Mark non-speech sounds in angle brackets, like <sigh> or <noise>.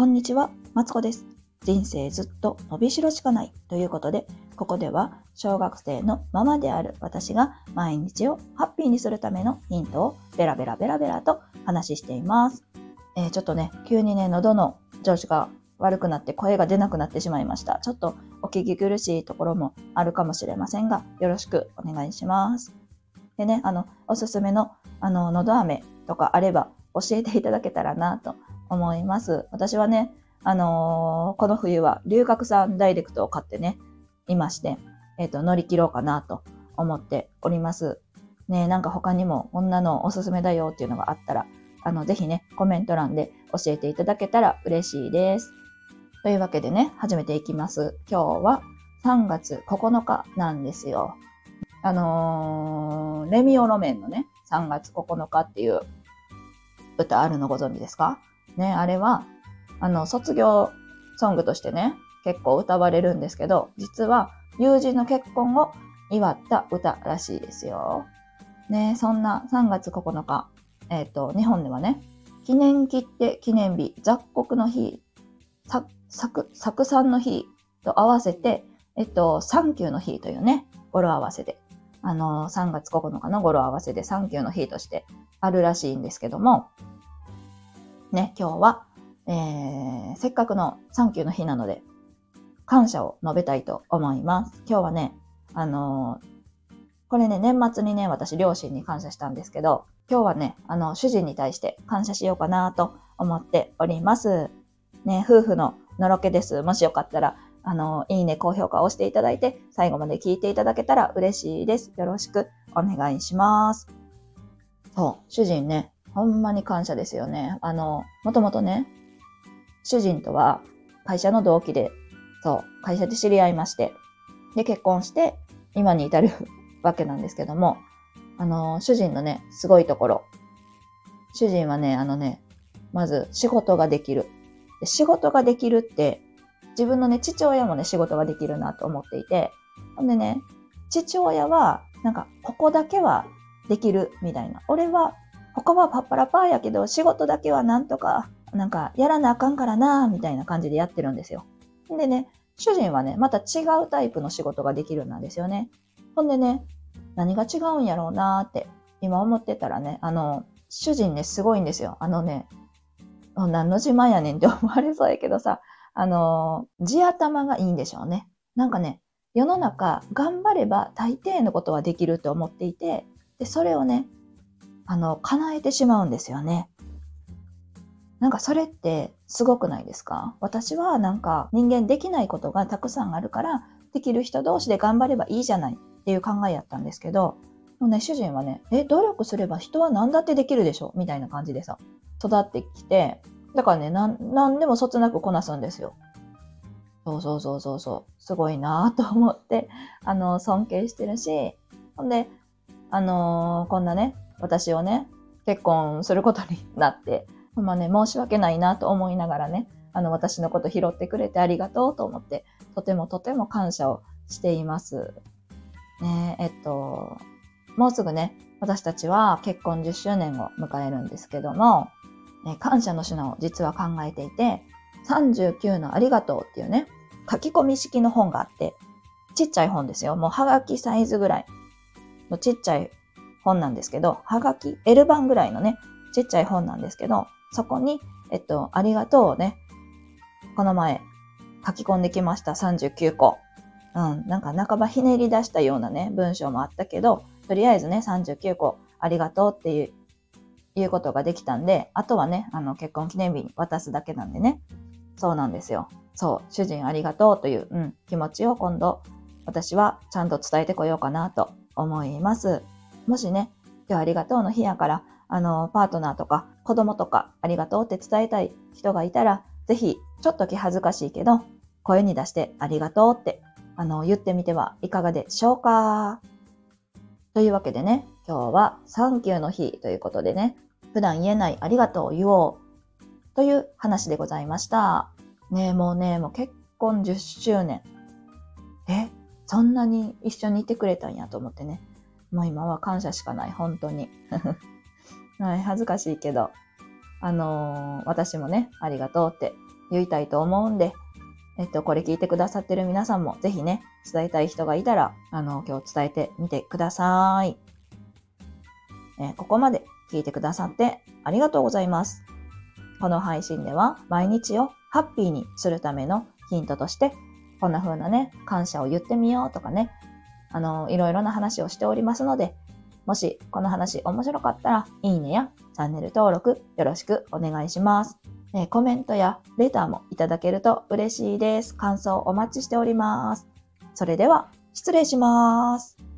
こんにちは、マツコです。人生ずっと伸びしろしかないということで、ここでは小学生のママである私が毎日をハッピーにするためのヒントをベラベラベラベラと話しています。えー、ちょっとね、急にね、喉の調子が悪くなって声が出なくなってしまいました。ちょっとお聞き苦しいところもあるかもしれませんが、よろしくお願いします。でね、あの、おすすめの、あの、のど飴とかあれば教えていただけたらなと思います。私はね、あのー、この冬は龍角散ダイレクトを買ってね、いまして、えっ、ー、と、乗り切ろうかなと思っております。ねなんか他にもこんなのおすすめだよっていうのがあったら、あの、ぜひね、コメント欄で教えていただけたら嬉しいです。というわけでね、始めていきます。今日は3月9日なんですよ。あのー、レミオロメンのね、3月9日っていう歌あるのご存知ですか？ね、あれは、あの、卒業ソングとしてね、結構歌われるんですけど、実は友人の結婚を祝った歌らしいですよ。ね、そんな3月9日、えっ、ー、と、日本ではね、記念切手記念日、雑穀の日、作、作産の日と合わせて、えっと、サンキューの日というね、語呂合わせで、あの、3月9日の語呂合わせでサンキューの日としてあるらしいんですけども、ね、今日は、えー、せっかくのサンキューの日なので、感謝を述べたいと思います。今日はね、あのー、これね、年末にね、私、両親に感謝したんですけど、今日はね、あの、主人に対して感謝しようかなと思っております。ね、夫婦ののろけです。もしよかったら、あの、いいね、高評価を押していただいて、最後まで聞いていただけたら嬉しいです。よろしくお願いします。そう、主人ね、ほんまに感謝ですよね。あの、もともとね、主人とは会社の同期で、そう、会社で知り合いまして、で、結婚して、今に至る <laughs> わけなんですけども、あの、主人のね、すごいところ。主人はね、あのね、まず仕事ができる。仕事ができるって、自分のね、父親もね、仕事ができるなと思っていて、ほんでね、父親は、なんか、ここだけはできるみたいな。俺は他はパッパラパーやけど、仕事だけはなんとか、なんか、やらなあかんからな、みたいな感じでやってるんですよ。でね、主人はね、また違うタイプの仕事ができるんですよね。ほんでね、何が違うんやろうなって、今思ってたらね、あの、主人ね、すごいんですよ。あのね、何の自慢やねんって思われそうやけどさ、あの、地頭がいいんでしょうね。なんかね、世の中、頑張れば大抵のことはできると思っていて、で、それをね、あの、叶えてしまうんですよね。なんかそれってすごくないですか？私はなんか人間できないことがたくさんあるから、できる人同士で頑張ればいいじゃないっていう考えやったんですけど、もうね、主人はね、え、努力すれば人は何だってできるでしょ？みたいな感じでさ、育ってきて、だからね、なん、でもそつなくこなすんですよ。そうそうそうそうそう。すごいなと思って、あの、尊敬してるし、ほんで、あのー、こんなね、私をね、結婚することになって、ほんまね、申し訳ないなと思いながらね、あの、私のこと拾ってくれてありがとうと思って、とてもとても感謝をしています。ねえっと、もうすぐね、私たちは結婚10周年を迎えるんですけども、ね、感謝の品を実は考えていて、39のありがとうっていうね、書き込み式の本があって、ちっちゃい本ですよ。もうはがきサイズぐらいのちっちゃい本なんですけど、はがき、L 版ぐらいのね、ちっちゃい本なんですけど、そこに、えっと、ありがとうをね、この前書き込んできました。39個。うん、なんか半ばひねり出したようなね、文章もあったけど、とりあえずね、39個ありがとうっていう、いうことができたんで、あとはね、あの、結婚記念日に渡すだけなんでね。そうなんですよ。そう、主人ありがとうという、うん、気持ちを今度、私はちゃんと伝えてこようかなと思います。もしね、今日ありがとうの日やから、あの、パートナーとか子供とかありがとうって伝えたい人がいたら、ぜひ、ちょっと気恥ずかしいけど、声に出してありがとうって、あの、言ってみてはいかがでしょうかというわけでね、今日はサンキューの日ということでね、普段言えないありがとうを言おうという話でございました。ねえ、もうね、もう結婚10周年。え、そんなに一緒にいてくれたんやと思ってね。もう今は感謝しかない、本当に。<laughs> はい、恥ずかしいけど、あのー、私もね、ありがとうって言いたいと思うんで、えっと、これ聞いてくださってる皆さんもぜひね、伝えたい人がいたら、あの、今日伝えてみてください。えー、ここまで聞いてくださってありがとうございます。この配信では毎日をハッピーにするためのヒントとして、こんな風なね、感謝を言ってみようとかね、あの、いろいろな話をしておりますので、もしこの話面白かったら、いいねやチャンネル登録よろしくお願いします。えコメントやレターもいただけると嬉しいです。感想お待ちしております。それでは、失礼します。